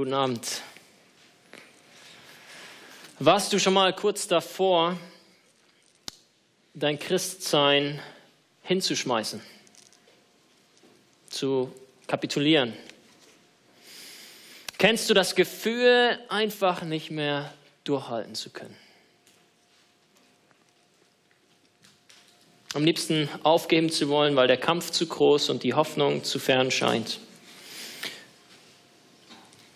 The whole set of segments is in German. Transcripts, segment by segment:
Guten Abend. Warst du schon mal kurz davor, dein Christsein hinzuschmeißen, zu kapitulieren? Kennst du das Gefühl, einfach nicht mehr durchhalten zu können? Am liebsten aufgeben zu wollen, weil der Kampf zu groß und die Hoffnung zu fern scheint.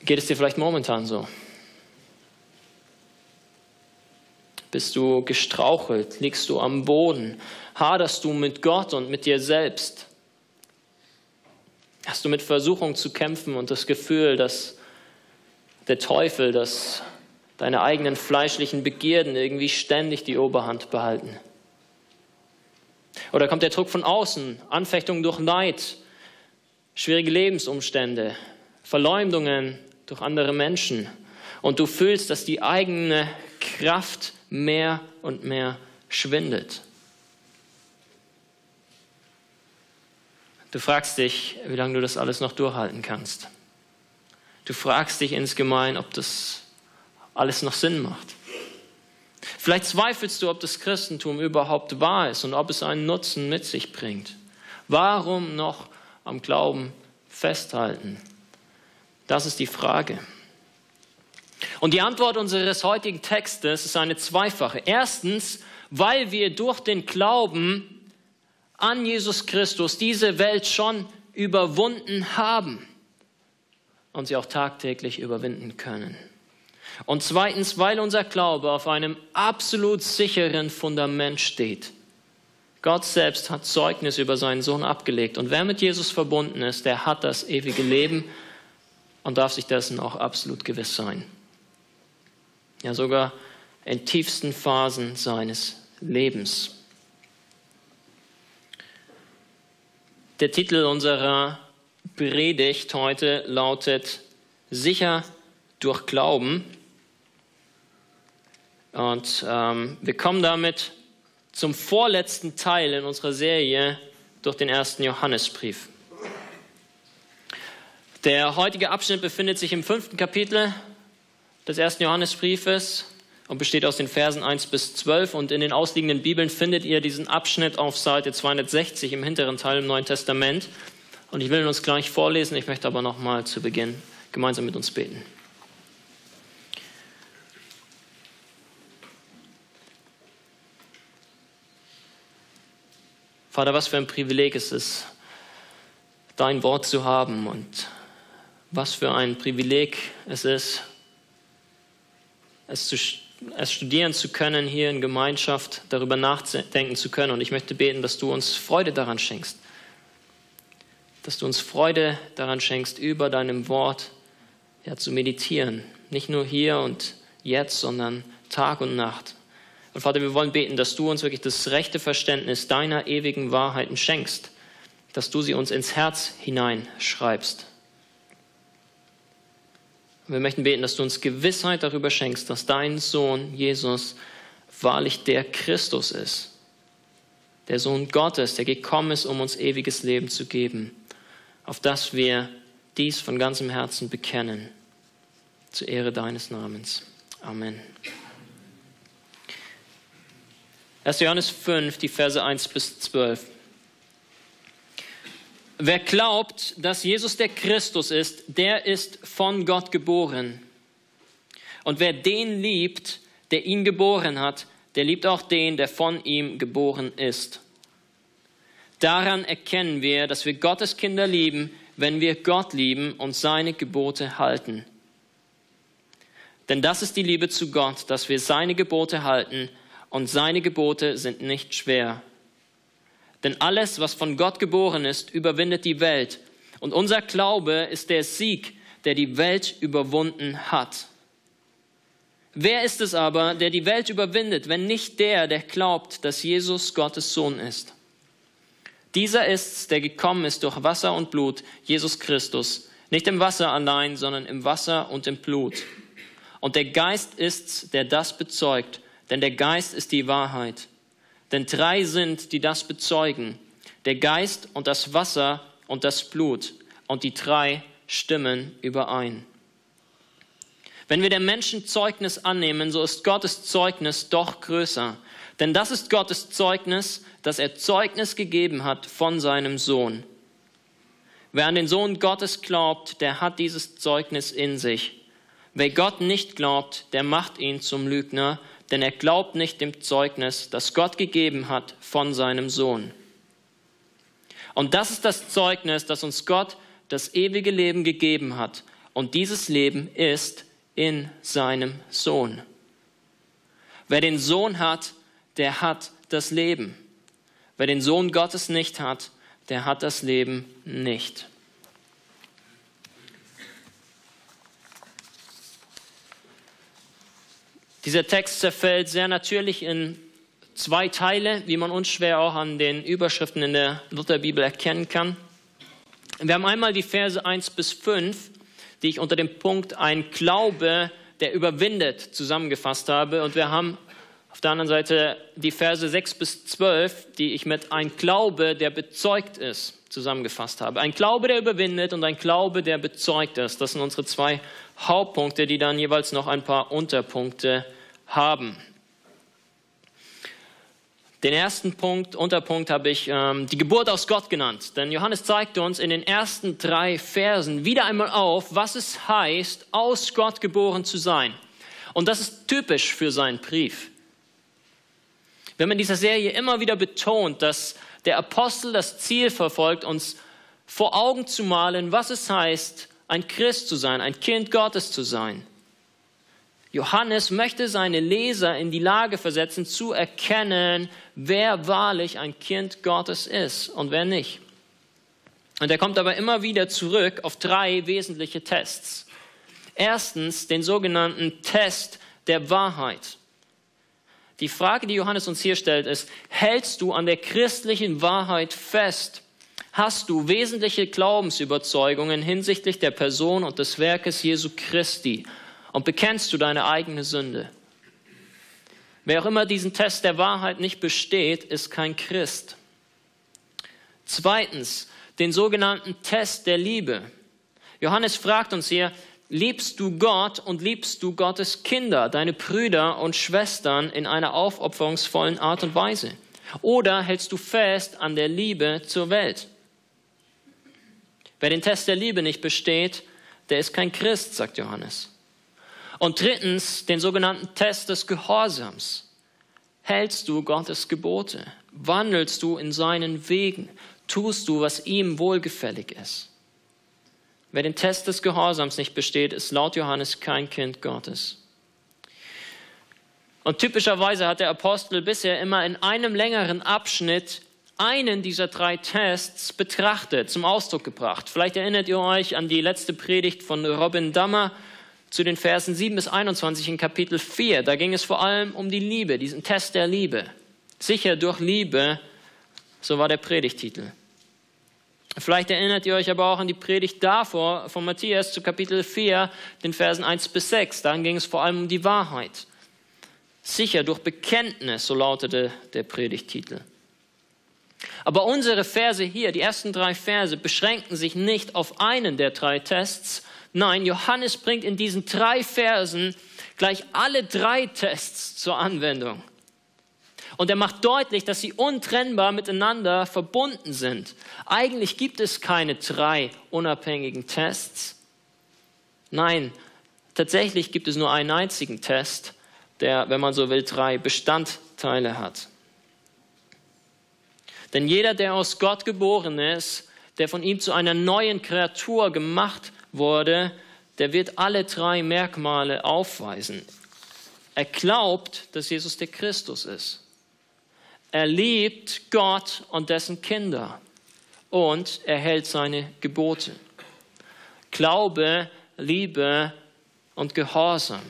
Geht es dir vielleicht momentan so? Bist du gestrauchelt? Liegst du am Boden? Haderst du mit Gott und mit dir selbst? Hast du mit Versuchung zu kämpfen und das Gefühl, dass der Teufel, dass deine eigenen fleischlichen Begierden irgendwie ständig die Oberhand behalten? Oder kommt der Druck von außen, Anfechtungen durch Neid, schwierige Lebensumstände, Verleumdungen, durch andere Menschen. Und du fühlst, dass die eigene Kraft mehr und mehr schwindet. Du fragst dich, wie lange du das alles noch durchhalten kannst. Du fragst dich insgemein, ob das alles noch Sinn macht. Vielleicht zweifelst du, ob das Christentum überhaupt wahr ist und ob es einen Nutzen mit sich bringt. Warum noch am Glauben festhalten? Das ist die Frage. Und die Antwort unseres heutigen Textes ist eine zweifache. Erstens, weil wir durch den Glauben an Jesus Christus diese Welt schon überwunden haben und sie auch tagtäglich überwinden können. Und zweitens, weil unser Glaube auf einem absolut sicheren Fundament steht. Gott selbst hat Zeugnis über seinen Sohn abgelegt. Und wer mit Jesus verbunden ist, der hat das ewige Leben und darf sich dessen auch absolut gewiss sein. Ja, sogar in tiefsten Phasen seines Lebens. Der Titel unserer Predigt heute lautet Sicher durch Glauben. Und ähm, wir kommen damit zum vorletzten Teil in unserer Serie durch den ersten Johannesbrief. Der heutige Abschnitt befindet sich im fünften Kapitel des ersten Johannesbriefes und besteht aus den Versen 1 bis 12. Und in den ausliegenden Bibeln findet ihr diesen Abschnitt auf Seite 260 im hinteren Teil im Neuen Testament. Und ich will ihn uns gleich vorlesen. Ich möchte aber noch mal zu Beginn gemeinsam mit uns beten. Vater, was für ein Privileg es ist, dein Wort zu haben und was für ein Privileg es ist, es, zu, es studieren zu können, hier in Gemeinschaft darüber nachdenken zu können. Und ich möchte beten, dass du uns Freude daran schenkst. Dass du uns Freude daran schenkst, über deinem Wort ja, zu meditieren. Nicht nur hier und jetzt, sondern Tag und Nacht. Und Vater, wir wollen beten, dass du uns wirklich das rechte Verständnis deiner ewigen Wahrheiten schenkst, dass du sie uns ins Herz hineinschreibst. Wir möchten beten, dass du uns Gewissheit darüber schenkst, dass dein Sohn Jesus wahrlich der Christus ist, der Sohn Gottes, der gekommen ist, um uns ewiges Leben zu geben, auf das wir dies von ganzem Herzen bekennen, zur Ehre deines Namens. Amen. 1. Johannes 5, die Verse 1 bis 12. Wer glaubt, dass Jesus der Christus ist, der ist von Gott geboren. Und wer den liebt, der ihn geboren hat, der liebt auch den, der von ihm geboren ist. Daran erkennen wir, dass wir Gottes Kinder lieben, wenn wir Gott lieben und seine Gebote halten. Denn das ist die Liebe zu Gott, dass wir seine Gebote halten, und seine Gebote sind nicht schwer. Denn alles, was von Gott geboren ist, überwindet die Welt. Und unser Glaube ist der Sieg, der die Welt überwunden hat. Wer ist es aber, der die Welt überwindet, wenn nicht der, der glaubt, dass Jesus Gottes Sohn ist? Dieser ist's, der gekommen ist durch Wasser und Blut, Jesus Christus, nicht im Wasser allein, sondern im Wasser und im Blut. Und der Geist ist's, der das bezeugt, denn der Geist ist die Wahrheit. Denn drei sind, die das bezeugen, der Geist und das Wasser und das Blut, und die drei stimmen überein. Wenn wir der Menschen Zeugnis annehmen, so ist Gottes Zeugnis doch größer. Denn das ist Gottes Zeugnis, dass er Zeugnis gegeben hat von seinem Sohn. Wer an den Sohn Gottes glaubt, der hat dieses Zeugnis in sich. Wer Gott nicht glaubt, der macht ihn zum Lügner, denn er glaubt nicht dem Zeugnis, das Gott gegeben hat von seinem Sohn. Und das ist das Zeugnis, das uns Gott das ewige Leben gegeben hat. Und dieses Leben ist in seinem Sohn. Wer den Sohn hat, der hat das Leben. Wer den Sohn Gottes nicht hat, der hat das Leben nicht. Dieser Text zerfällt sehr natürlich in zwei Teile, wie man unschwer auch an den Überschriften in der Lutherbibel erkennen kann. Wir haben einmal die Verse 1 bis 5, die ich unter dem Punkt ein Glaube, der überwindet, zusammengefasst habe. Und wir haben auf der anderen Seite die Verse 6 bis 12, die ich mit ein Glaube, der bezeugt ist, zusammengefasst habe. Ein Glaube, der überwindet und ein Glaube, der bezeugt ist. Das sind unsere zwei Hauptpunkte, die dann jeweils noch ein paar Unterpunkte haben. Den ersten Punkt, Unterpunkt habe ich ähm, die Geburt aus Gott genannt. Denn Johannes zeigte uns in den ersten drei Versen wieder einmal auf, was es heißt, aus Gott geboren zu sein. Und das ist typisch für seinen Brief. Wenn man in dieser Serie immer wieder betont, dass der Apostel das Ziel verfolgt, uns vor Augen zu malen, was es heißt, ein Christ zu sein, ein Kind Gottes zu sein. Johannes möchte seine Leser in die Lage versetzen, zu erkennen, wer wahrlich ein Kind Gottes ist und wer nicht. Und er kommt aber immer wieder zurück auf drei wesentliche Tests. Erstens den sogenannten Test der Wahrheit. Die Frage, die Johannes uns hier stellt, ist, hältst du an der christlichen Wahrheit fest? Hast du wesentliche Glaubensüberzeugungen hinsichtlich der Person und des Werkes Jesu Christi? Und bekennst du deine eigene Sünde? Wer auch immer diesen Test der Wahrheit nicht besteht, ist kein Christ. Zweitens, den sogenannten Test der Liebe. Johannes fragt uns hier, liebst du Gott und liebst du Gottes Kinder, deine Brüder und Schwestern in einer aufopferungsvollen Art und Weise? Oder hältst du fest an der Liebe zur Welt? Wer den Test der Liebe nicht besteht, der ist kein Christ, sagt Johannes. Und drittens den sogenannten Test des Gehorsams. Hältst du Gottes Gebote? Wandelst du in seinen Wegen? Tust du, was ihm wohlgefällig ist? Wer den Test des Gehorsams nicht besteht, ist laut Johannes kein Kind Gottes. Und typischerweise hat der Apostel bisher immer in einem längeren Abschnitt einen dieser drei Tests betrachtet, zum Ausdruck gebracht. Vielleicht erinnert ihr euch an die letzte Predigt von Robin Dammer zu den Versen 7 bis 21 in Kapitel 4. Da ging es vor allem um die Liebe, diesen Test der Liebe. Sicher durch Liebe, so war der Predigtitel. Vielleicht erinnert ihr euch aber auch an die Predigt davor von Matthias zu Kapitel 4, den Versen 1 bis 6. Da ging es vor allem um die Wahrheit. Sicher durch Bekenntnis, so lautete der Predigtitel. Aber unsere Verse hier, die ersten drei Verse, beschränken sich nicht auf einen der drei Tests. Nein, Johannes bringt in diesen drei Versen gleich alle drei Tests zur Anwendung. Und er macht deutlich, dass sie untrennbar miteinander verbunden sind. Eigentlich gibt es keine drei unabhängigen Tests. Nein, tatsächlich gibt es nur einen einzigen Test, der, wenn man so will, drei Bestandteile hat. Denn jeder, der aus Gott geboren ist, der von ihm zu einer neuen Kreatur gemacht wurde, der wird alle drei Merkmale aufweisen. Er glaubt, dass Jesus der Christus ist. Er liebt Gott und dessen Kinder und er hält seine Gebote. Glaube, Liebe und Gehorsam.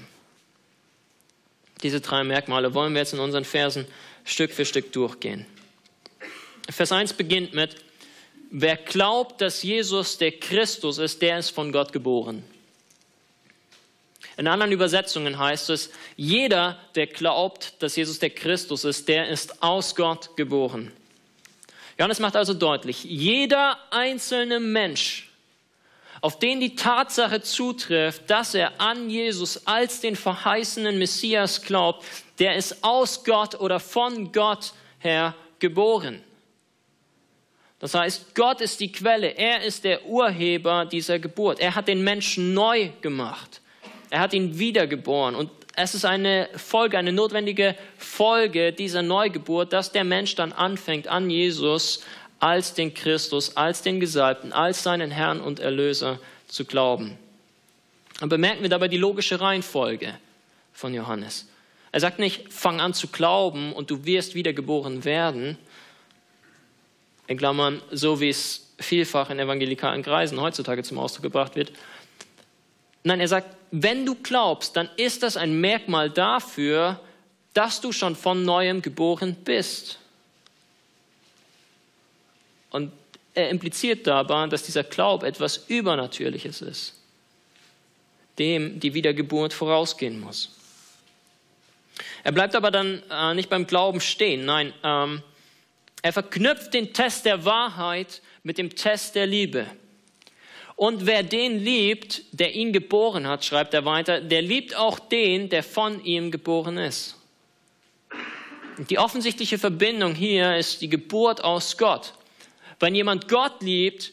Diese drei Merkmale wollen wir jetzt in unseren Versen Stück für Stück durchgehen. Vers 1 beginnt mit, wer glaubt, dass Jesus der Christus ist, der ist von Gott geboren. In anderen Übersetzungen heißt es, jeder, der glaubt, dass Jesus der Christus ist, der ist aus Gott geboren. Johannes macht also deutlich, jeder einzelne Mensch, auf den die Tatsache zutrifft, dass er an Jesus als den verheißenen Messias glaubt, der ist aus Gott oder von Gott her geboren. Das heißt, Gott ist die Quelle, er ist der Urheber dieser Geburt. Er hat den Menschen neu gemacht. Er hat ihn wiedergeboren. Und es ist eine Folge, eine notwendige Folge dieser Neugeburt, dass der Mensch dann anfängt, an Jesus als den Christus, als den Gesalbten, als seinen Herrn und Erlöser zu glauben. Und bemerken wir dabei die logische Reihenfolge von Johannes. Er sagt nicht, fang an zu glauben und du wirst wiedergeboren werden, in Klammern, so wie es vielfach in evangelikalen Kreisen heutzutage zum Ausdruck gebracht wird. Nein, er sagt, wenn du glaubst, dann ist das ein Merkmal dafür, dass du schon von neuem geboren bist. Und er impliziert dabei, dass dieser Glaube etwas Übernatürliches ist, dem die Wiedergeburt vorausgehen muss. Er bleibt aber dann äh, nicht beim Glauben stehen. Nein, ähm, er verknüpft den Test der Wahrheit mit dem Test der Liebe. Und wer den liebt, der ihn geboren hat, schreibt er weiter, der liebt auch den, der von ihm geboren ist. Die offensichtliche Verbindung hier ist die Geburt aus Gott. Wenn jemand Gott liebt,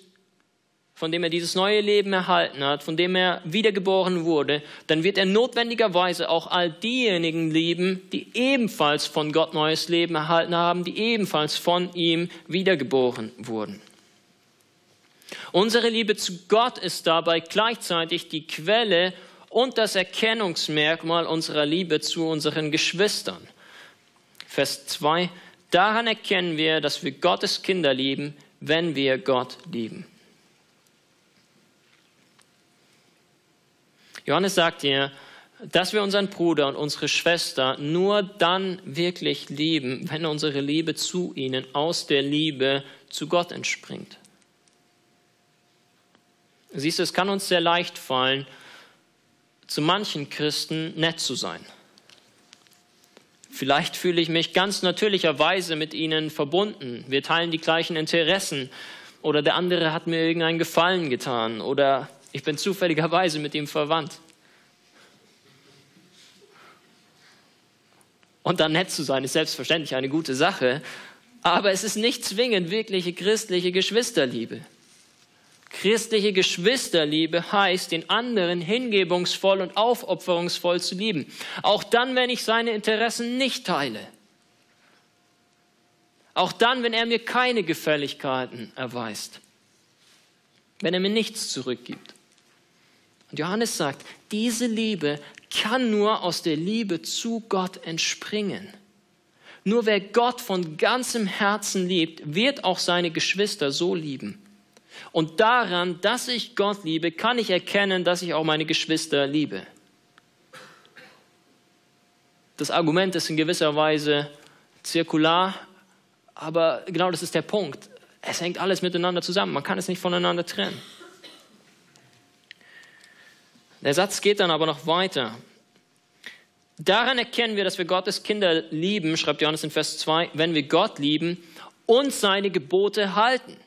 von dem er dieses neue Leben erhalten hat, von dem er wiedergeboren wurde, dann wird er notwendigerweise auch all diejenigen lieben, die ebenfalls von Gott neues Leben erhalten haben, die ebenfalls von ihm wiedergeboren wurden. Unsere Liebe zu Gott ist dabei gleichzeitig die Quelle und das Erkennungsmerkmal unserer Liebe zu unseren Geschwistern. Vers 2. Daran erkennen wir, dass wir Gottes Kinder lieben, wenn wir Gott lieben. Johannes sagt hier, dass wir unseren Bruder und unsere Schwester nur dann wirklich lieben, wenn unsere Liebe zu ihnen aus der Liebe zu Gott entspringt. Siehst du, es kann uns sehr leicht fallen, zu manchen Christen nett zu sein. Vielleicht fühle ich mich ganz natürlicherweise mit ihnen verbunden. Wir teilen die gleichen Interessen oder der andere hat mir irgendeinen Gefallen getan oder ich bin zufälligerweise mit ihm verwandt. Und dann nett zu sein, ist selbstverständlich eine gute Sache, aber es ist nicht zwingend wirkliche christliche Geschwisterliebe. Christliche Geschwisterliebe heißt, den anderen hingebungsvoll und aufopferungsvoll zu lieben, auch dann, wenn ich seine Interessen nicht teile. Auch dann, wenn er mir keine Gefälligkeiten erweist, wenn er mir nichts zurückgibt. Und Johannes sagt, diese Liebe kann nur aus der Liebe zu Gott entspringen. Nur wer Gott von ganzem Herzen liebt, wird auch seine Geschwister so lieben. Und daran, dass ich Gott liebe, kann ich erkennen, dass ich auch meine Geschwister liebe. Das Argument ist in gewisser Weise zirkular, aber genau das ist der Punkt. Es hängt alles miteinander zusammen. Man kann es nicht voneinander trennen. Der Satz geht dann aber noch weiter. Daran erkennen wir, dass wir Gottes Kinder lieben, schreibt Johannes in Vers 2, wenn wir Gott lieben und seine Gebote halten.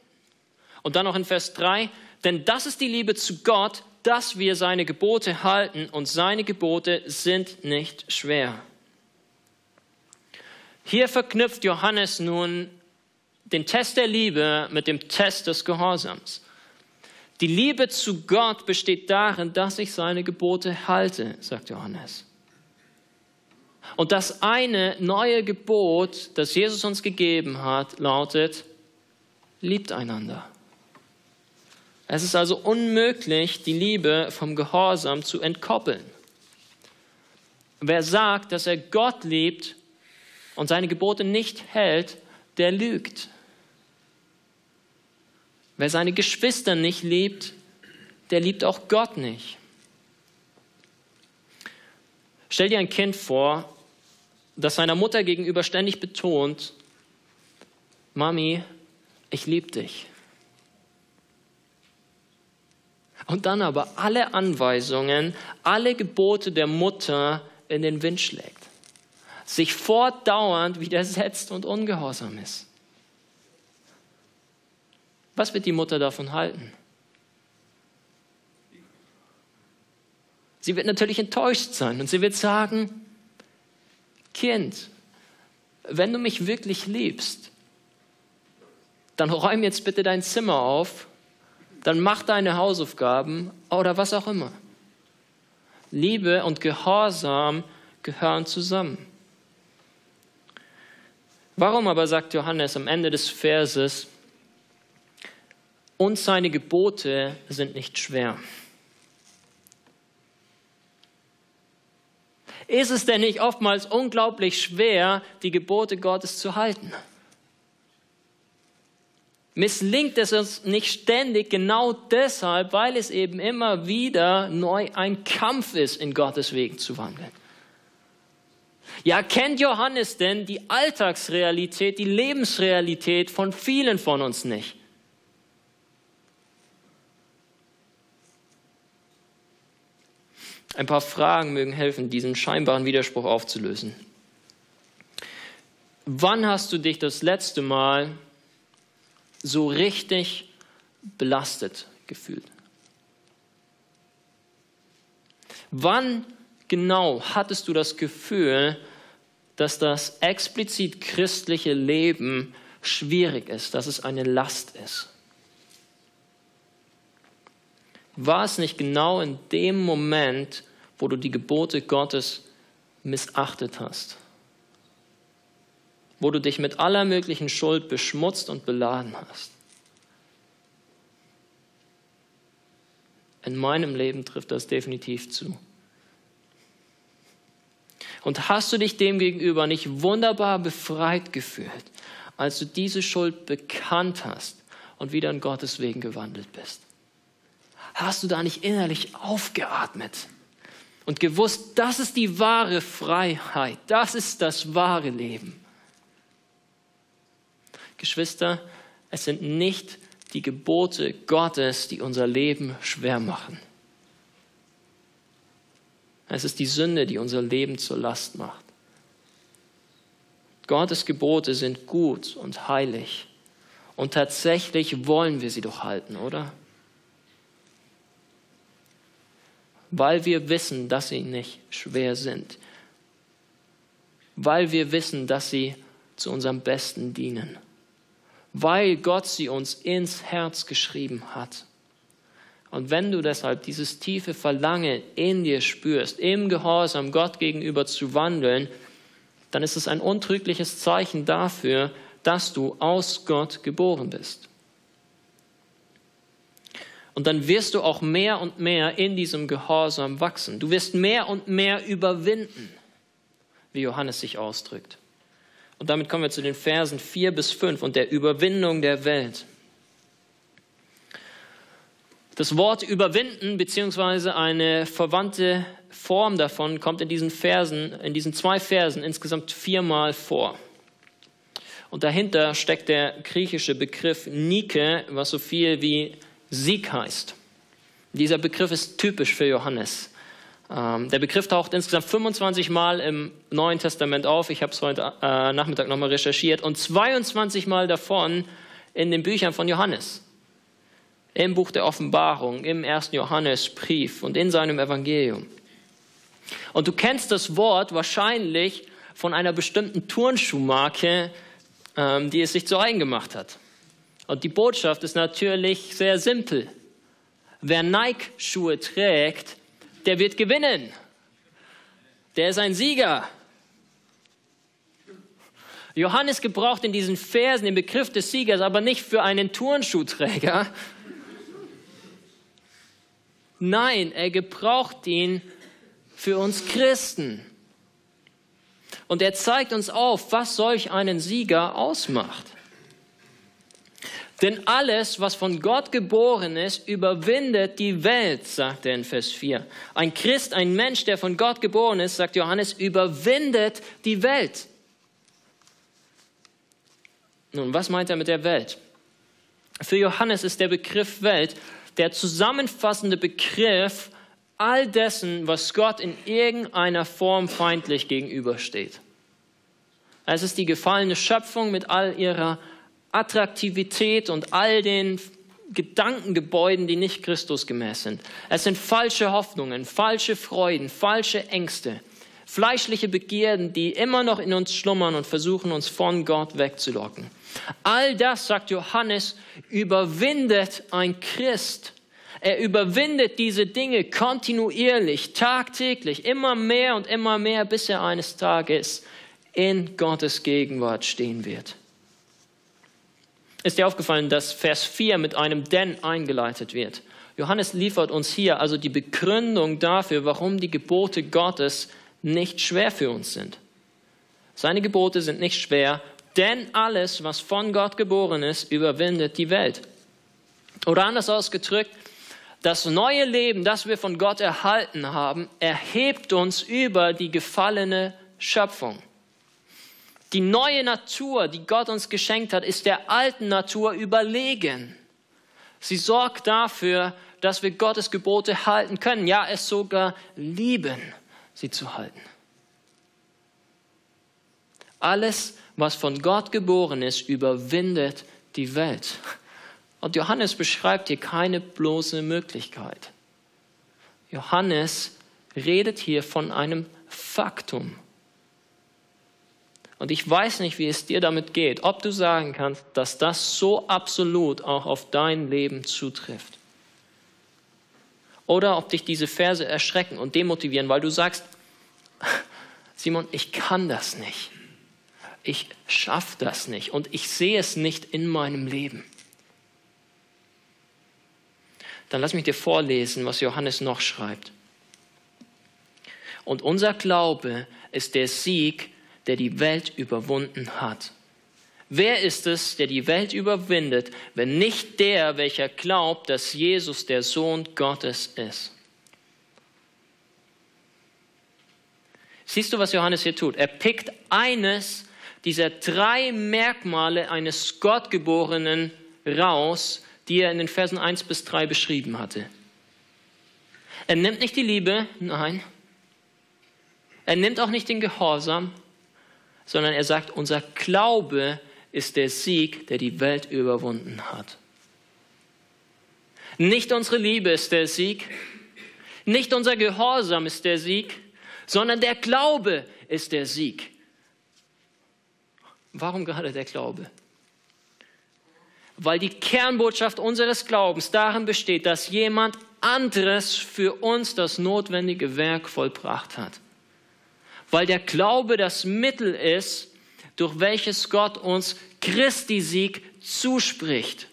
Und dann noch in Vers 3, denn das ist die Liebe zu Gott, dass wir seine Gebote halten und seine Gebote sind nicht schwer. Hier verknüpft Johannes nun den Test der Liebe mit dem Test des Gehorsams. Die Liebe zu Gott besteht darin, dass ich seine Gebote halte, sagt Johannes. Und das eine neue Gebot, das Jesus uns gegeben hat, lautet, liebt einander. Es ist also unmöglich, die Liebe vom Gehorsam zu entkoppeln. Wer sagt, dass er Gott liebt und seine Gebote nicht hält, der lügt. Wer seine Geschwister nicht liebt, der liebt auch Gott nicht. Stell dir ein Kind vor, das seiner Mutter gegenüber ständig betont, Mami, ich liebe dich. Und dann aber alle Anweisungen, alle Gebote der Mutter in den Wind schlägt, sich fortdauernd widersetzt und ungehorsam ist. Was wird die Mutter davon halten? Sie wird natürlich enttäuscht sein und sie wird sagen, Kind, wenn du mich wirklich liebst, dann räum jetzt bitte dein Zimmer auf, dann mach deine Hausaufgaben oder was auch immer. Liebe und Gehorsam gehören zusammen. Warum aber sagt Johannes am Ende des Verses, und seine Gebote sind nicht schwer? Ist es denn nicht oftmals unglaublich schwer, die Gebote Gottes zu halten? Misslingt es uns nicht ständig genau deshalb, weil es eben immer wieder neu ein Kampf ist, in Gottes Wegen zu wandeln. Ja, kennt Johannes denn die Alltagsrealität, die Lebensrealität von vielen von uns nicht? Ein paar Fragen mögen helfen, diesen scheinbaren Widerspruch aufzulösen. Wann hast du dich das letzte Mal so richtig belastet gefühlt? Wann genau hattest du das Gefühl, dass das explizit christliche Leben schwierig ist, dass es eine Last ist? War es nicht genau in dem Moment, wo du die Gebote Gottes missachtet hast? Wo du dich mit aller möglichen Schuld beschmutzt und beladen hast? In meinem Leben trifft das definitiv zu. Und hast du dich demgegenüber nicht wunderbar befreit gefühlt, als du diese Schuld bekannt hast und wieder in Gottes Wegen gewandelt bist? Hast du da nicht innerlich aufgeatmet und gewusst, das ist die wahre Freiheit, das ist das wahre Leben? Geschwister, es sind nicht die Gebote Gottes, die unser Leben schwer machen. Es ist die Sünde, die unser Leben zur Last macht. Gottes Gebote sind gut und heilig. Und tatsächlich wollen wir sie doch halten, oder? Weil wir wissen, dass sie nicht schwer sind. Weil wir wissen, dass sie zu unserem Besten dienen. Weil Gott sie uns ins Herz geschrieben hat. Und wenn du deshalb dieses tiefe Verlangen in dir spürst, im Gehorsam Gott gegenüber zu wandeln, dann ist es ein untrügliches Zeichen dafür, dass du aus Gott geboren bist. Und dann wirst du auch mehr und mehr in diesem Gehorsam wachsen. Du wirst mehr und mehr überwinden, wie Johannes sich ausdrückt. Und damit kommen wir zu den Versen 4 bis 5 und der Überwindung der Welt. Das Wort überwinden beziehungsweise eine verwandte Form davon kommt in diesen Versen, in diesen zwei Versen insgesamt viermal vor. Und dahinter steckt der griechische Begriff Nike, was so viel wie Sieg heißt. Dieser Begriff ist typisch für Johannes. Ähm, der Begriff taucht insgesamt 25 Mal im Neuen Testament auf. Ich habe es heute äh, Nachmittag nochmal recherchiert und 22 Mal davon in den Büchern von Johannes im Buch der Offenbarung, im ersten Johannesbrief und in seinem Evangelium. Und du kennst das Wort wahrscheinlich von einer bestimmten Turnschuhmarke, ähm, die es sich zu eigen gemacht hat. Und die Botschaft ist natürlich sehr simpel. Wer Nike-Schuhe trägt, der wird gewinnen. Der ist ein Sieger. Johannes gebraucht in diesen Versen den Begriff des Siegers aber nicht für einen Turnschuhträger, Nein, er gebraucht ihn für uns Christen. Und er zeigt uns auf, was solch einen Sieger ausmacht. Denn alles, was von Gott geboren ist, überwindet die Welt, sagt er in Vers 4. Ein Christ, ein Mensch, der von Gott geboren ist, sagt Johannes, überwindet die Welt. Nun, was meint er mit der Welt? Für Johannes ist der Begriff Welt der zusammenfassende Begriff all dessen, was Gott in irgendeiner Form feindlich gegenübersteht. Es ist die gefallene Schöpfung mit all ihrer Attraktivität und all den Gedankengebäuden, die nicht Christusgemäß sind. Es sind falsche Hoffnungen, falsche Freuden, falsche Ängste, fleischliche Begierden, die immer noch in uns schlummern und versuchen, uns von Gott wegzulocken. All das, sagt Johannes, überwindet ein Christ. Er überwindet diese Dinge kontinuierlich, tagtäglich, immer mehr und immer mehr, bis er eines Tages in Gottes Gegenwart stehen wird. Ist dir aufgefallen, dass Vers 4 mit einem denn eingeleitet wird? Johannes liefert uns hier also die Begründung dafür, warum die Gebote Gottes nicht schwer für uns sind. Seine Gebote sind nicht schwer, denn alles, was von Gott geboren ist, überwindet die Welt. Oder anders ausgedrückt, das neue Leben, das wir von Gott erhalten haben, erhebt uns über die gefallene Schöpfung. Die neue Natur, die Gott uns geschenkt hat, ist der alten Natur überlegen. Sie sorgt dafür, dass wir Gottes Gebote halten können, ja es sogar lieben, sie zu halten. Alles, was von Gott geboren ist, überwindet die Welt. Und Johannes beschreibt hier keine bloße Möglichkeit. Johannes redet hier von einem Faktum. Und ich weiß nicht, wie es dir damit geht, ob du sagen kannst, dass das so absolut auch auf dein Leben zutrifft. Oder ob dich diese Verse erschrecken und demotivieren, weil du sagst, Simon, ich kann das nicht ich schaffe das nicht und ich sehe es nicht in meinem Leben. Dann lass mich dir vorlesen, was Johannes noch schreibt. Und unser Glaube ist der Sieg, der die Welt überwunden hat. Wer ist es, der die Welt überwindet, wenn nicht der, welcher glaubt, dass Jesus der Sohn Gottes ist? Siehst du, was Johannes hier tut? Er pickt eines dieser drei Merkmale eines Gottgeborenen raus, die er in den Versen 1 bis 3 beschrieben hatte. Er nimmt nicht die Liebe, nein. Er nimmt auch nicht den Gehorsam, sondern er sagt, unser Glaube ist der Sieg, der die Welt überwunden hat. Nicht unsere Liebe ist der Sieg, nicht unser Gehorsam ist der Sieg, sondern der Glaube ist der Sieg. Warum gerade der Glaube? Weil die Kernbotschaft unseres Glaubens darin besteht, dass jemand anderes für uns das notwendige Werk vollbracht hat. Weil der Glaube das Mittel ist, durch welches Gott uns Christi Sieg zuspricht.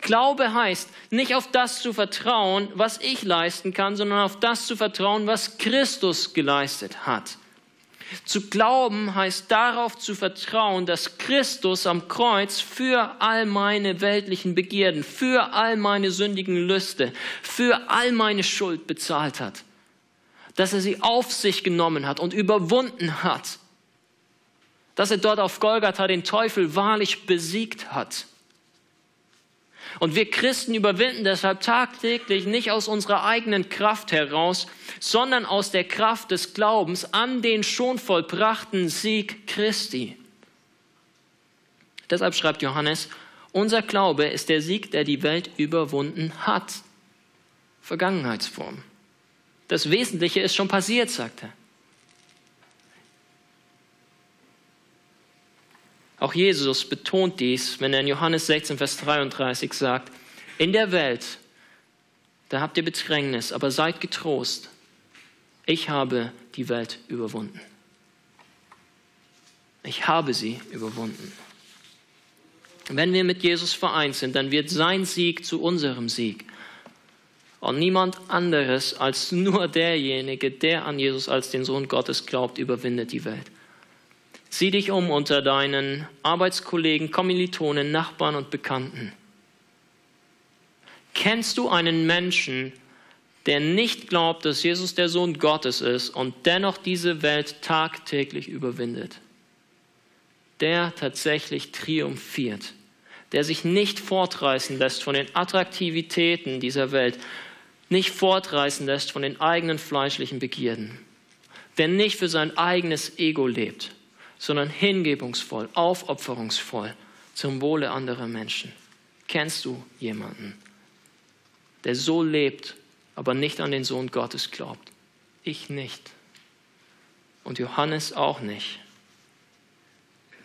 Glaube heißt, nicht auf das zu vertrauen, was ich leisten kann, sondern auf das zu vertrauen, was Christus geleistet hat. Zu glauben heißt darauf zu vertrauen, dass Christus am Kreuz für all meine weltlichen Begierden, für all meine sündigen Lüste, für all meine Schuld bezahlt hat. Dass er sie auf sich genommen hat und überwunden hat. Dass er dort auf Golgatha den Teufel wahrlich besiegt hat. Und wir Christen überwinden deshalb tagtäglich nicht aus unserer eigenen Kraft heraus, sondern aus der Kraft des Glaubens an den schon vollbrachten Sieg Christi. Deshalb schreibt Johannes, unser Glaube ist der Sieg, der die Welt überwunden hat. Vergangenheitsform. Das Wesentliche ist schon passiert, sagt er. Auch Jesus betont dies, wenn er in Johannes 16, Vers 33 sagt, in der Welt, da habt ihr Bedrängnis, aber seid getrost, ich habe die Welt überwunden. Ich habe sie überwunden. Wenn wir mit Jesus vereint sind, dann wird sein Sieg zu unserem Sieg. Und niemand anderes als nur derjenige, der an Jesus als den Sohn Gottes glaubt, überwindet die Welt. Sieh dich um unter deinen Arbeitskollegen, Kommilitonen, Nachbarn und Bekannten. Kennst du einen Menschen, der nicht glaubt, dass Jesus der Sohn Gottes ist und dennoch diese Welt tagtäglich überwindet? Der tatsächlich triumphiert, der sich nicht fortreißen lässt von den Attraktivitäten dieser Welt, nicht fortreißen lässt von den eigenen fleischlichen Begierden, der nicht für sein eigenes Ego lebt, sondern hingebungsvoll, aufopferungsvoll zum Wohle anderer Menschen. Kennst du jemanden, der so lebt, aber nicht an den Sohn Gottes glaubt? Ich nicht. Und Johannes auch nicht.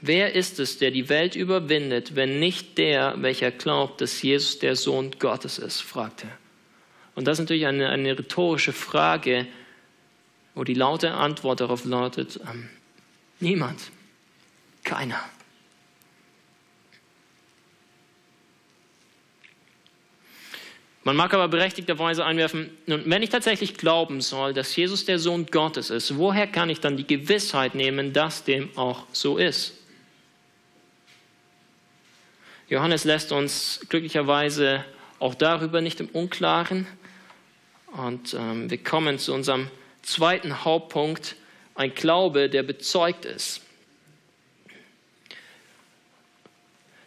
Wer ist es, der die Welt überwindet, wenn nicht der, welcher glaubt, dass Jesus der Sohn Gottes ist? fragt er. Und das ist natürlich eine, eine rhetorische Frage, wo die laute Antwort darauf lautet, ähm, niemand, keiner. Man mag aber berechtigterweise einwerfen, nun, wenn ich tatsächlich glauben soll, dass Jesus der Sohn Gottes ist, woher kann ich dann die Gewissheit nehmen, dass dem auch so ist? Johannes lässt uns glücklicherweise auch darüber nicht im Unklaren. Und ähm, wir kommen zu unserem zweiten Hauptpunkt, ein Glaube, der bezeugt ist.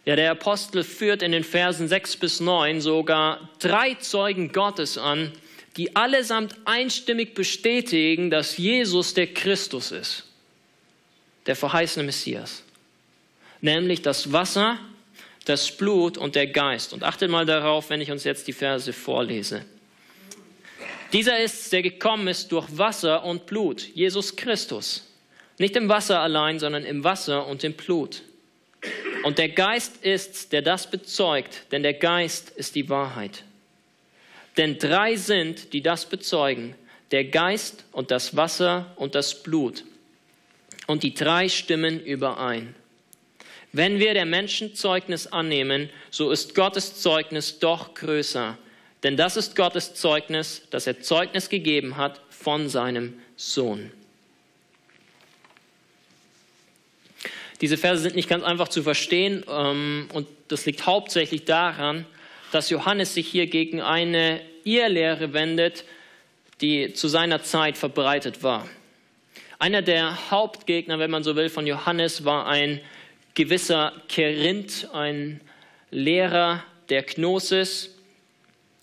Ja, der Apostel führt in den Versen 6 bis 9 sogar drei Zeugen Gottes an, die allesamt einstimmig bestätigen, dass Jesus der Christus ist, der verheißene Messias. Nämlich das Wasser, das Blut und der Geist. Und achtet mal darauf, wenn ich uns jetzt die Verse vorlese. Dieser ist, der gekommen ist durch Wasser und Blut, Jesus Christus. Nicht im Wasser allein, sondern im Wasser und im Blut. Und der Geist ist, der das bezeugt, denn der Geist ist die Wahrheit. Denn drei sind, die das bezeugen, der Geist und das Wasser und das Blut. Und die drei stimmen überein. Wenn wir der Menschen Zeugnis annehmen, so ist Gottes Zeugnis doch größer. Denn das ist Gottes Zeugnis, dass er Zeugnis gegeben hat von seinem Sohn. Diese Verse sind nicht ganz einfach zu verstehen ähm, und das liegt hauptsächlich daran, dass Johannes sich hier gegen eine Irrlehre wendet, die zu seiner Zeit verbreitet war. Einer der Hauptgegner, wenn man so will, von Johannes war ein gewisser Kerinth, ein Lehrer der Gnosis,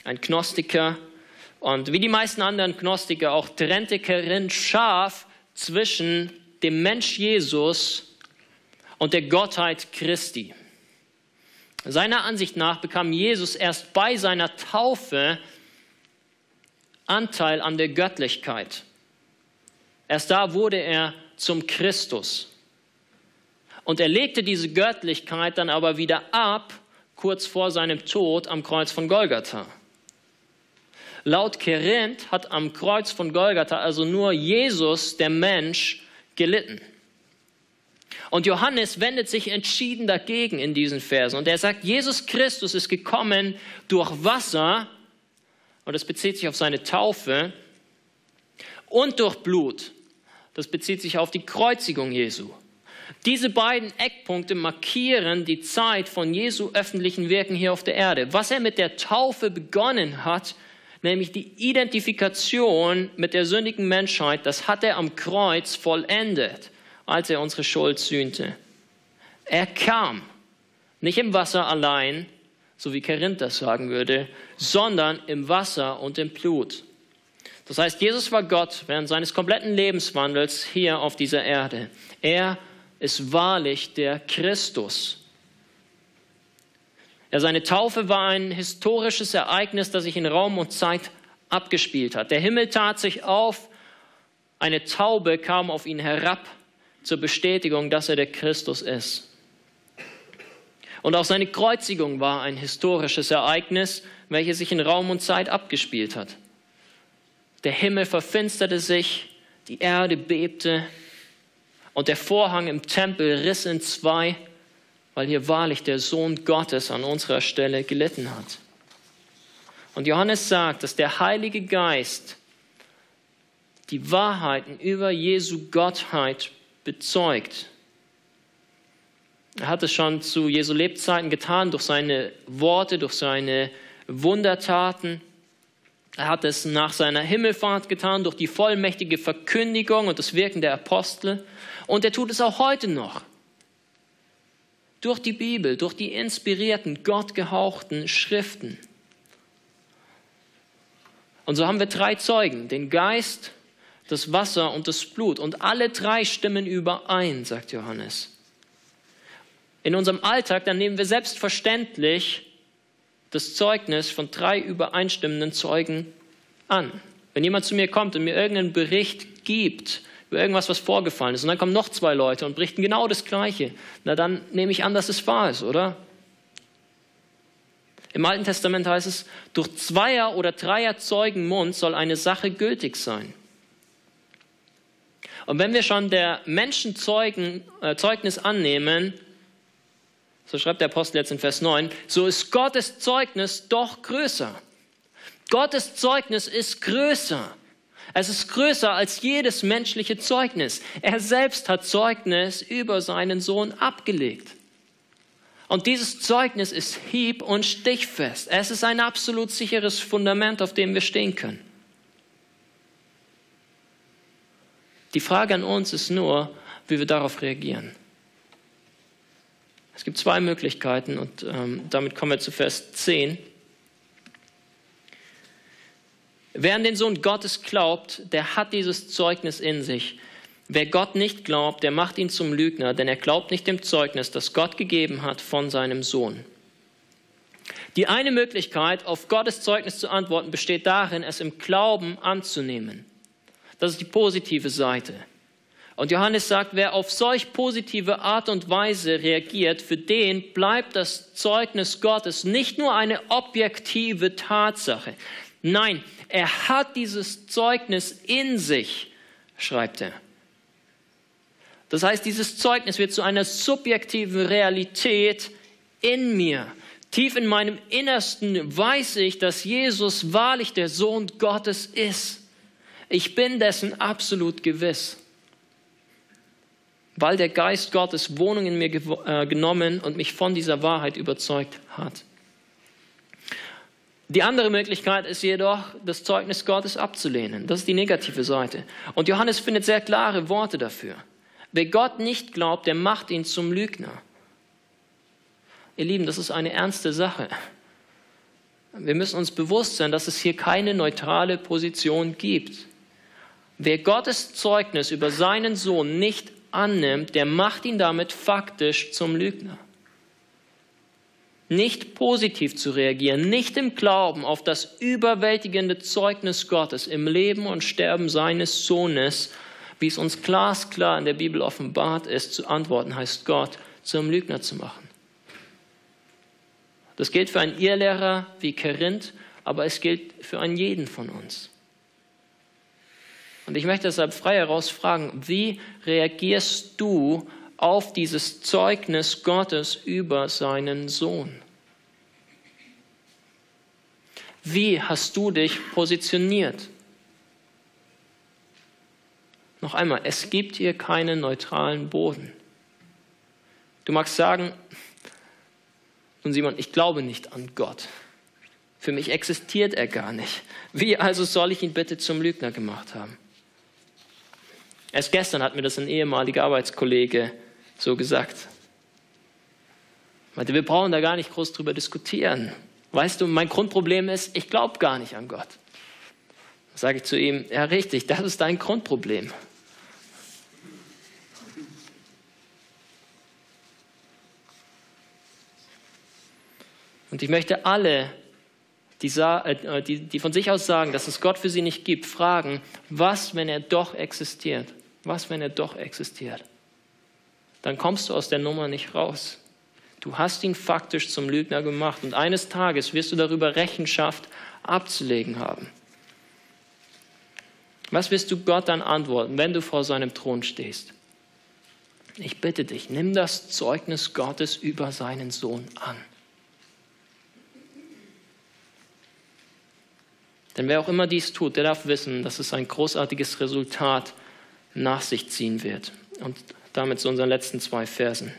ein Gnostiker. Und wie die meisten anderen Gnostiker auch trennte Kerinth scharf zwischen dem Mensch Jesus und der Gottheit Christi. Seiner Ansicht nach bekam Jesus erst bei seiner Taufe Anteil an der Göttlichkeit. Erst da wurde er zum Christus. Und er legte diese Göttlichkeit dann aber wieder ab, kurz vor seinem Tod am Kreuz von Golgatha. Laut Kerinth hat am Kreuz von Golgatha also nur Jesus, der Mensch, gelitten. Und Johannes wendet sich entschieden dagegen in diesen Versen. Und er sagt, Jesus Christus ist gekommen durch Wasser, und das bezieht sich auf seine Taufe, und durch Blut. Das bezieht sich auf die Kreuzigung Jesu. Diese beiden Eckpunkte markieren die Zeit von Jesu öffentlichen Wirken hier auf der Erde. Was er mit der Taufe begonnen hat, nämlich die Identifikation mit der sündigen Menschheit, das hat er am Kreuz vollendet als er unsere Schuld sühnte. Er kam, nicht im Wasser allein, so wie Korinth das sagen würde, sondern im Wasser und im Blut. Das heißt, Jesus war Gott während seines kompletten Lebenswandels hier auf dieser Erde. Er ist wahrlich der Christus. Ja, seine Taufe war ein historisches Ereignis, das sich in Raum und Zeit abgespielt hat. Der Himmel tat sich auf, eine Taube kam auf ihn herab zur Bestätigung, dass er der Christus ist. Und auch seine Kreuzigung war ein historisches Ereignis, welches sich in Raum und Zeit abgespielt hat. Der Himmel verfinsterte sich, die Erde bebte und der Vorhang im Tempel riss in zwei, weil hier wahrlich der Sohn Gottes an unserer Stelle gelitten hat. Und Johannes sagt, dass der Heilige Geist die Wahrheiten über Jesu Gottheit bezeugt. Er hat es schon zu Jesu Lebzeiten getan, durch seine Worte, durch seine Wundertaten. Er hat es nach seiner Himmelfahrt getan, durch die vollmächtige Verkündigung und das Wirken der Apostel. Und er tut es auch heute noch. Durch die Bibel, durch die inspirierten, gottgehauchten Schriften. Und so haben wir drei Zeugen, den Geist, das Wasser und das Blut. Und alle drei stimmen überein, sagt Johannes. In unserem Alltag, dann nehmen wir selbstverständlich das Zeugnis von drei übereinstimmenden Zeugen an. Wenn jemand zu mir kommt und mir irgendeinen Bericht gibt über irgendwas, was vorgefallen ist, und dann kommen noch zwei Leute und berichten genau das Gleiche, na dann nehme ich an, dass es wahr ist, oder? Im Alten Testament heißt es, durch Zweier- oder Dreier Zeugenmund soll eine Sache gültig sein. Und wenn wir schon der Menschen Zeugen, äh, Zeugnis annehmen, so schreibt der Apostel jetzt in Vers 9, so ist Gottes Zeugnis doch größer. Gottes Zeugnis ist größer. Es ist größer als jedes menschliche Zeugnis. Er selbst hat Zeugnis über seinen Sohn abgelegt. Und dieses Zeugnis ist hieb- und stichfest. Es ist ein absolut sicheres Fundament, auf dem wir stehen können. Die Frage an uns ist nur, wie wir darauf reagieren. Es gibt zwei Möglichkeiten und ähm, damit kommen wir zu Vers 10. Wer an den Sohn Gottes glaubt, der hat dieses Zeugnis in sich. Wer Gott nicht glaubt, der macht ihn zum Lügner, denn er glaubt nicht dem Zeugnis, das Gott gegeben hat von seinem Sohn. Die eine Möglichkeit, auf Gottes Zeugnis zu antworten, besteht darin, es im Glauben anzunehmen. Das ist die positive Seite. Und Johannes sagt, wer auf solch positive Art und Weise reagiert, für den bleibt das Zeugnis Gottes nicht nur eine objektive Tatsache. Nein, er hat dieses Zeugnis in sich, schreibt er. Das heißt, dieses Zeugnis wird zu einer subjektiven Realität in mir. Tief in meinem Innersten weiß ich, dass Jesus wahrlich der Sohn Gottes ist. Ich bin dessen absolut gewiss weil der Geist Gottes Wohnung in mir äh, genommen und mich von dieser Wahrheit überzeugt hat. Die andere Möglichkeit ist jedoch, das Zeugnis Gottes abzulehnen. Das ist die negative Seite. Und Johannes findet sehr klare Worte dafür. Wer Gott nicht glaubt, der macht ihn zum Lügner. Ihr Lieben, das ist eine ernste Sache. Wir müssen uns bewusst sein, dass es hier keine neutrale Position gibt. Wer Gottes Zeugnis über seinen Sohn nicht annimmt, der macht ihn damit faktisch zum Lügner. Nicht positiv zu reagieren, nicht im Glauben auf das überwältigende Zeugnis Gottes im Leben und Sterben seines Sohnes, wie es uns glasklar in der Bibel offenbart ist, zu antworten, heißt Gott zum Lügner zu machen. Das gilt für einen Irrlehrer wie Kerinth, aber es gilt für einen jeden von uns. Und ich möchte deshalb frei heraus fragen, wie reagierst du auf dieses Zeugnis Gottes über seinen Sohn? Wie hast du dich positioniert? Noch einmal, es gibt hier keinen neutralen Boden. Du magst sagen, nun Simon, ich glaube nicht an Gott. Für mich existiert er gar nicht. Wie also soll ich ihn bitte zum Lügner gemacht haben? Erst gestern hat mir das ein ehemaliger Arbeitskollege so gesagt. Meinte, wir brauchen da gar nicht groß drüber diskutieren. Weißt du, mein Grundproblem ist, ich glaube gar nicht an Gott. Da sage ich zu ihm, ja richtig, das ist dein Grundproblem. Und ich möchte alle, die, äh, die, die, von sich aus sagen, dass es Gott für sie nicht gibt, fragen, was, wenn er doch existiert? Was, wenn er doch existiert? Dann kommst du aus der Nummer nicht raus. Du hast ihn faktisch zum Lügner gemacht und eines Tages wirst du darüber Rechenschaft abzulegen haben. Was wirst du Gott dann antworten, wenn du vor seinem Thron stehst? Ich bitte dich, nimm das Zeugnis Gottes über seinen Sohn an. Denn wer auch immer dies tut, der darf wissen, dass es ein großartiges Resultat nach sich ziehen wird. Und damit zu unseren letzten zwei Versen.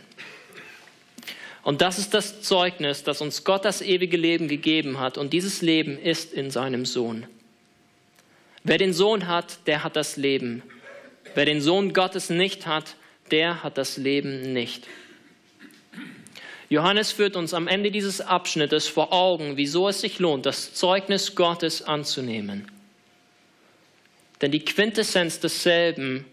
Und das ist das Zeugnis, dass uns Gott das ewige Leben gegeben hat. Und dieses Leben ist in seinem Sohn. Wer den Sohn hat, der hat das Leben. Wer den Sohn Gottes nicht hat, der hat das Leben nicht. Johannes führt uns am Ende dieses Abschnittes vor Augen, wieso es sich lohnt, das Zeugnis Gottes anzunehmen. Denn die Quintessenz desselben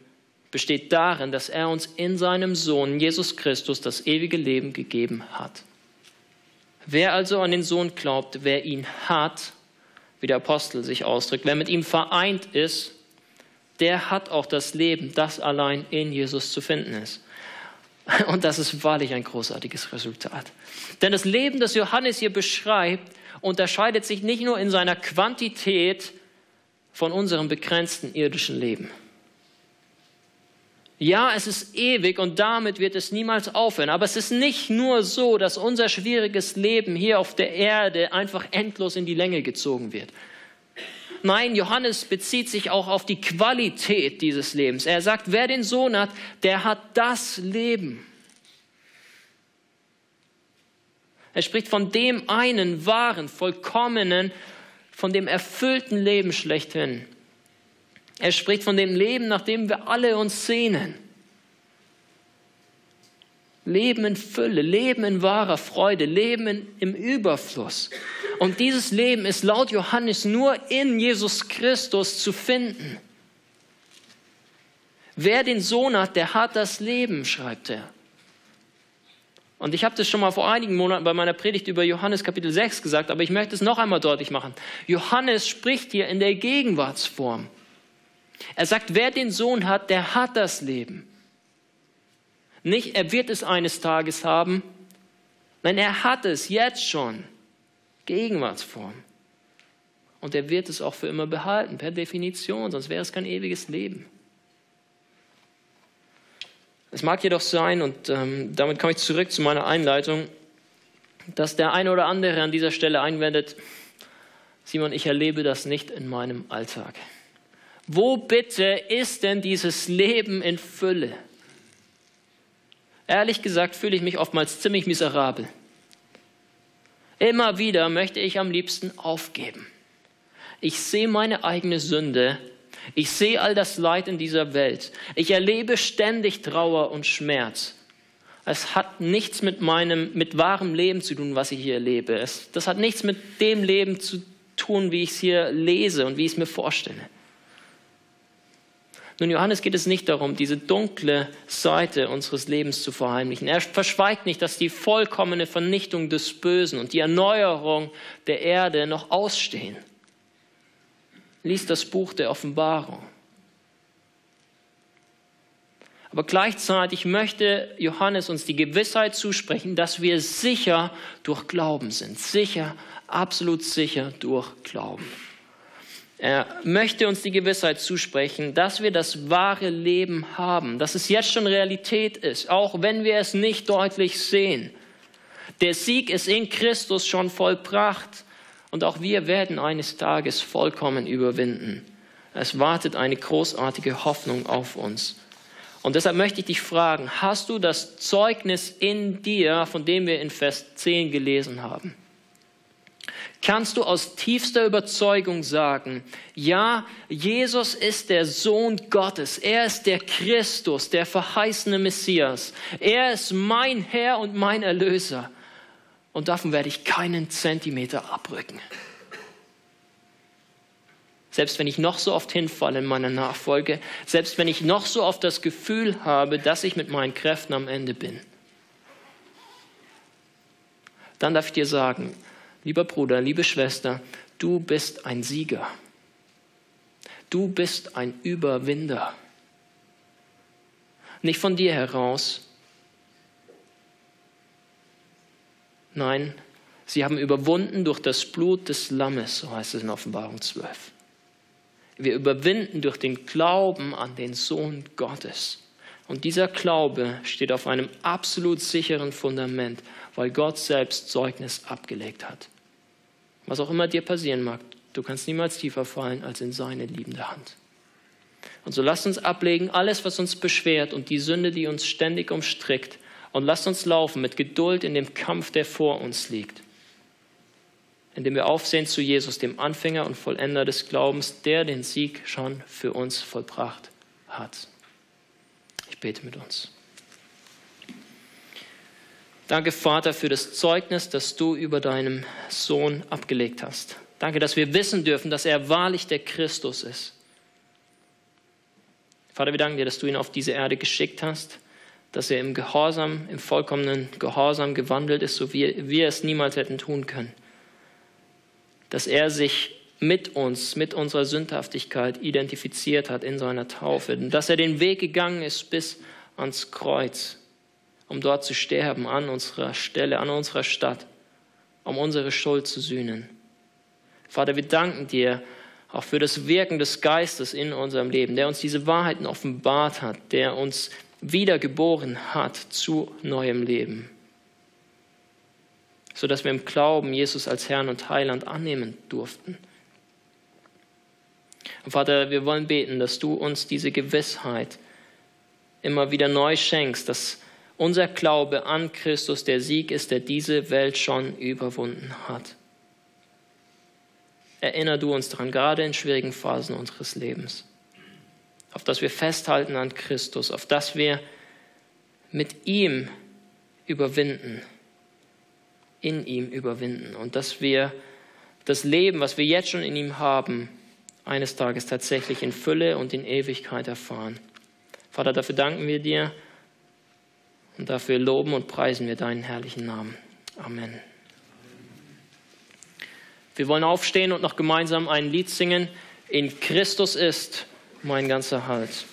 besteht darin, dass er uns in seinem Sohn Jesus Christus das ewige Leben gegeben hat. Wer also an den Sohn glaubt, wer ihn hat, wie der Apostel sich ausdrückt, wer mit ihm vereint ist, der hat auch das Leben, das allein in Jesus zu finden ist. Und das ist wahrlich ein großartiges Resultat. Denn das Leben, das Johannes hier beschreibt, unterscheidet sich nicht nur in seiner Quantität von unserem begrenzten irdischen Leben. Ja, es ist ewig und damit wird es niemals aufhören. Aber es ist nicht nur so, dass unser schwieriges Leben hier auf der Erde einfach endlos in die Länge gezogen wird. Nein, Johannes bezieht sich auch auf die Qualität dieses Lebens. Er sagt, wer den Sohn hat, der hat das Leben. Er spricht von dem einen wahren, vollkommenen, von dem erfüllten Leben schlechthin. Er spricht von dem Leben, nach dem wir alle uns sehnen. Leben in Fülle, Leben in wahrer Freude, Leben in, im Überfluss. Und dieses Leben ist laut Johannes nur in Jesus Christus zu finden. Wer den Sohn hat, der hat das Leben, schreibt er. Und ich habe das schon mal vor einigen Monaten bei meiner Predigt über Johannes Kapitel 6 gesagt, aber ich möchte es noch einmal deutlich machen. Johannes spricht hier in der Gegenwartsform. Er sagt, wer den Sohn hat, der hat das Leben. Nicht, er wird es eines Tages haben. Nein, er hat es jetzt schon. Gegenwartsform. Und er wird es auch für immer behalten, per Definition, sonst wäre es kein ewiges Leben. Es mag jedoch sein, und ähm, damit komme ich zurück zu meiner Einleitung, dass der eine oder andere an dieser Stelle einwendet, Simon, ich erlebe das nicht in meinem Alltag. Wo bitte ist denn dieses Leben in Fülle? Ehrlich gesagt fühle ich mich oftmals ziemlich miserabel. Immer wieder möchte ich am liebsten aufgeben. Ich sehe meine eigene Sünde. Ich sehe all das Leid in dieser Welt. Ich erlebe ständig Trauer und Schmerz. Es hat nichts mit meinem, mit wahrem Leben zu tun, was ich hier erlebe. Das hat nichts mit dem Leben zu tun, wie ich es hier lese und wie ich es mir vorstelle. Nun, Johannes geht es nicht darum, diese dunkle Seite unseres Lebens zu verheimlichen. Er verschweigt nicht, dass die vollkommene Vernichtung des Bösen und die Erneuerung der Erde noch ausstehen. Lies das Buch der Offenbarung. Aber gleichzeitig möchte Johannes uns die Gewissheit zusprechen, dass wir sicher durch Glauben sind. Sicher, absolut sicher durch Glauben. Er möchte uns die Gewissheit zusprechen, dass wir das wahre Leben haben, dass es jetzt schon Realität ist, auch wenn wir es nicht deutlich sehen. Der Sieg ist in Christus schon vollbracht und auch wir werden eines Tages vollkommen überwinden. Es wartet eine großartige Hoffnung auf uns. Und deshalb möchte ich dich fragen, hast du das Zeugnis in dir, von dem wir in Vers 10 gelesen haben? Kannst du aus tiefster Überzeugung sagen, ja, Jesus ist der Sohn Gottes, er ist der Christus, der verheißene Messias, er ist mein Herr und mein Erlöser. Und davon werde ich keinen Zentimeter abrücken. Selbst wenn ich noch so oft hinfalle in meiner Nachfolge, selbst wenn ich noch so oft das Gefühl habe, dass ich mit meinen Kräften am Ende bin, dann darf ich dir sagen, Lieber Bruder, liebe Schwester, du bist ein Sieger. Du bist ein Überwinder. Nicht von dir heraus. Nein, sie haben überwunden durch das Blut des Lammes, so heißt es in Offenbarung 12. Wir überwinden durch den Glauben an den Sohn Gottes. Und dieser Glaube steht auf einem absolut sicheren Fundament, weil Gott selbst Zeugnis abgelegt hat. Was auch immer dir passieren mag, du kannst niemals tiefer fallen als in seine liebende Hand. Und so lasst uns ablegen alles, was uns beschwert und die Sünde, die uns ständig umstrickt. Und lasst uns laufen mit Geduld in dem Kampf, der vor uns liegt. Indem wir aufsehen zu Jesus, dem Anfänger und Vollender des Glaubens, der den Sieg schon für uns vollbracht hat. Ich bete mit uns. Danke, Vater, für das Zeugnis, das du über deinem Sohn abgelegt hast. Danke, dass wir wissen dürfen, dass er wahrlich der Christus ist. Vater, wir danken dir, dass du ihn auf diese Erde geschickt hast, dass er im Gehorsam, im vollkommenen Gehorsam gewandelt ist, so wie wir es niemals hätten tun können. Dass er sich mit uns, mit unserer Sündhaftigkeit identifiziert hat in seiner Taufe. Dass er den Weg gegangen ist bis ans Kreuz, um dort zu sterben an unserer Stelle, an unserer Stadt, um unsere Schuld zu sühnen. Vater, wir danken dir auch für das Wirken des Geistes in unserem Leben, der uns diese Wahrheiten offenbart hat, der uns wiedergeboren hat zu neuem Leben, sodass wir im Glauben Jesus als Herrn und Heiland annehmen durften. Und Vater, wir wollen beten, dass du uns diese Gewissheit immer wieder neu schenkst, dass unser Glaube an Christus der Sieg ist, der diese Welt schon überwunden hat. Erinner du uns daran, gerade in schwierigen Phasen unseres Lebens auf das wir festhalten an Christus, auf das wir mit ihm überwinden, in ihm überwinden und dass wir das Leben, was wir jetzt schon in ihm haben, eines Tages tatsächlich in Fülle und in Ewigkeit erfahren. Vater, dafür danken wir dir und dafür loben und preisen wir deinen herrlichen Namen. Amen. Wir wollen aufstehen und noch gemeinsam ein Lied singen. In Christus ist mein ganzer Halt.